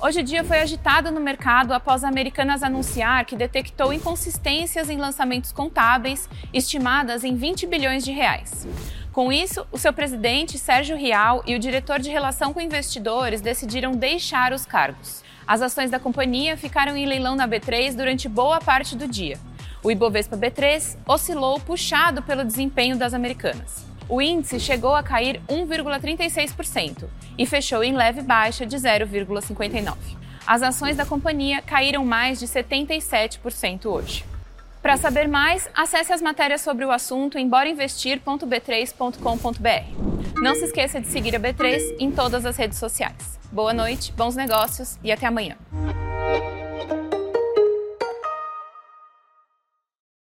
Hoje o dia foi agitado no mercado após a Americanas anunciar que detectou inconsistências em lançamentos contábeis estimadas em 20 bilhões de reais. Com isso, o seu presidente, Sérgio Rial, e o diretor de relação com investidores decidiram deixar os cargos. As ações da companhia ficaram em leilão na B3 durante boa parte do dia. O Ibovespa B3 oscilou puxado pelo desempenho das americanas. O índice chegou a cair 1,36% e fechou em leve baixa de 0,59%. As ações da companhia caíram mais de 77% hoje. Para saber mais, acesse as matérias sobre o assunto em borainvestir.b3.com.br. Não se esqueça de seguir a B3 em todas as redes sociais. Boa noite, bons negócios e até amanhã.